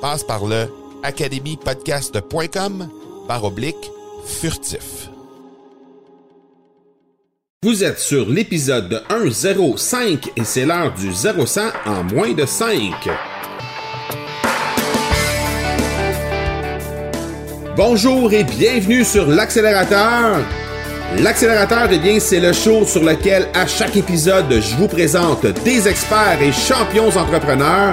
Passe par le academypodcast.com par oblique furtif. Vous êtes sur l'épisode 105 et c'est l'heure du 0100 en moins de 5. Bonjour et bienvenue sur l'accélérateur. L'accélérateur, eh bien, c'est le show sur lequel à chaque épisode, je vous présente des experts et champions entrepreneurs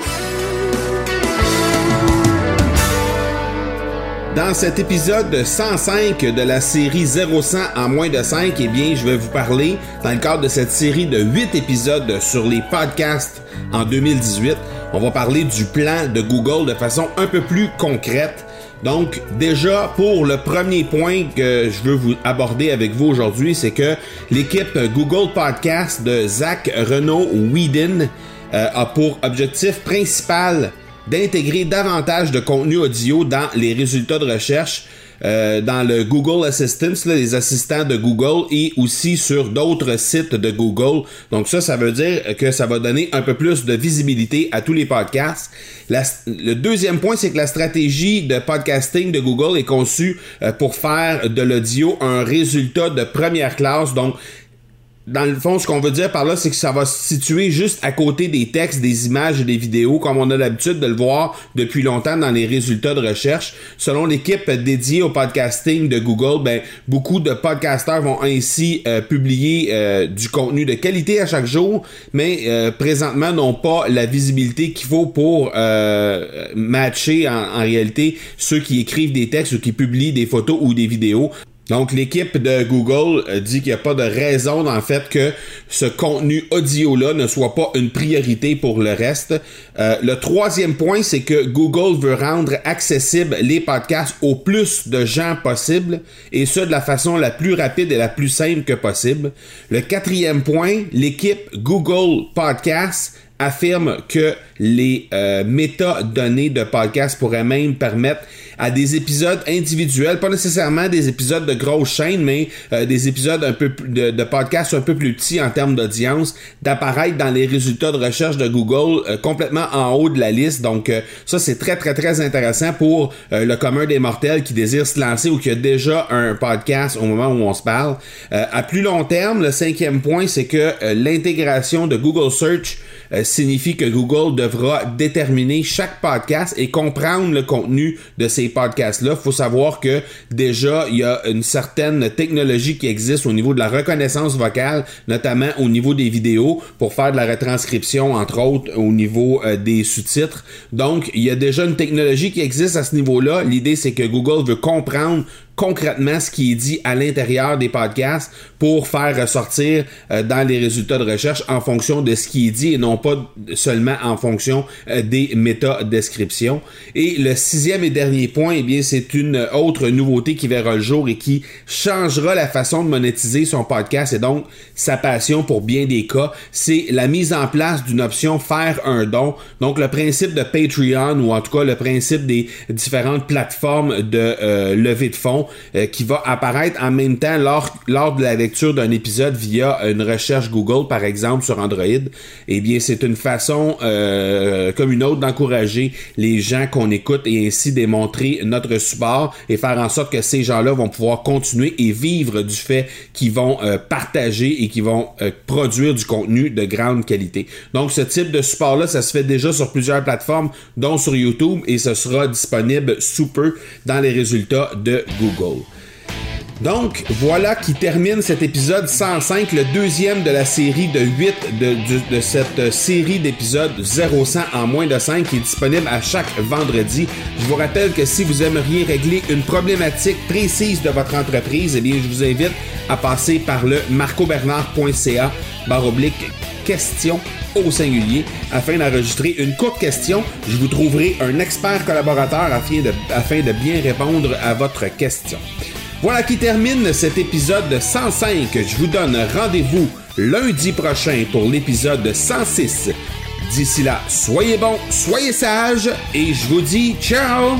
Dans cet épisode 105 de la série 0100 en moins de 5, eh bien, je vais vous parler, dans le cadre de cette série de 8 épisodes sur les podcasts en 2018, on va parler du plan de Google de façon un peu plus concrète. Donc, déjà, pour le premier point que je veux vous aborder avec vous aujourd'hui, c'est que l'équipe Google Podcast de Zach Renault Whedon euh, a pour objectif principal d'intégrer davantage de contenu audio dans les résultats de recherche. Euh, dans le Google Assistant, les assistants de Google et aussi sur d'autres sites de Google. Donc ça, ça veut dire que ça va donner un peu plus de visibilité à tous les podcasts. le deuxième point, c'est que la stratégie de podcasting de Google est conçue euh, pour faire de l'audio un résultat de première classe. Donc dans le fond, ce qu'on veut dire par là, c'est que ça va se situer juste à côté des textes, des images et des vidéos, comme on a l'habitude de le voir depuis longtemps dans les résultats de recherche. Selon l'équipe dédiée au podcasting de Google, ben, beaucoup de podcasteurs vont ainsi euh, publier euh, du contenu de qualité à chaque jour, mais euh, présentement n'ont pas la visibilité qu'il faut pour matcher en, en réalité ceux qui écrivent des textes ou qui publient des photos ou des vidéos. Donc, l'équipe de Google euh, dit qu'il n'y a pas de raison, en fait, que ce contenu audio-là ne soit pas une priorité pour le reste. Euh, le troisième point, c'est que Google veut rendre accessibles les podcasts au plus de gens possible, et ce, de la façon la plus rapide et la plus simple que possible. Le quatrième point, l'équipe Google Podcasts affirme que les euh, métadonnées de podcast pourraient même permettre à des épisodes individuels, pas nécessairement des épisodes de grosses chaînes, mais euh, des épisodes un peu de, de podcasts un peu plus petits en termes d'audience, d'apparaître dans les résultats de recherche de Google euh, complètement en haut de la liste. Donc euh, ça c'est très très très intéressant pour le commun des mortels qui désire se lancer ou qui a déjà un podcast au moment où on se parle. à plus long terme, le cinquième point c'est que l'intégration de Google Search signifie que Google devra déterminer chaque podcast et comprendre le contenu de ces podcasts-là, faut savoir que déjà, il y a une certaine technologie qui existe au niveau de la reconnaissance vocale, notamment au niveau des vidéos, pour faire de la retranscription, entre autres, au niveau euh, des sous-titres. Donc, il y a déjà une technologie qui existe à ce niveau-là. L'idée, c'est que Google veut comprendre concrètement ce qui est dit à l'intérieur des podcasts pour faire ressortir euh, dans les résultats de recherche en fonction de ce qui est dit et non pas seulement en fonction euh, des méta-descriptions. Et le sixième et dernier point, eh bien, c'est une autre nouveauté qui verra le jour et qui changera la façon de monétiser son podcast et donc sa passion pour bien des cas. C'est la mise en place d'une option faire un don. Donc, le principe de Patreon ou en tout cas le principe des différentes plateformes de euh, levée de fonds euh, qui va apparaître en même temps lors, lors de la lecture d'un épisode via une recherche Google, par exemple, sur Android. Eh bien, c'est une façon euh, comme une autre d'encourager les gens qu'on écoute et ainsi démontrer notre support et faire en sorte que ces gens-là vont pouvoir continuer et vivre du fait qu'ils vont partager et qu'ils vont produire du contenu de grande qualité. Donc, ce type de support-là, ça se fait déjà sur plusieurs plateformes, dont sur YouTube, et ce sera disponible sous peu dans les résultats de Google. Donc, voilà qui termine cet épisode 105, le deuxième de la série de 8 de, cette série d'épisodes 0-100 en moins de 5 qui est disponible à chaque vendredi. Je vous rappelle que si vous aimeriez régler une problématique précise de votre entreprise, eh je vous invite à passer par le marcobernard.ca barre oblique question au singulier afin d'enregistrer une courte question. Je vous trouverai un expert collaborateur afin de, afin de bien répondre à votre question. Voilà qui termine cet épisode 105. Je vous donne rendez-vous lundi prochain pour l'épisode 106. D'ici là, soyez bons, soyez sages et je vous dis ciao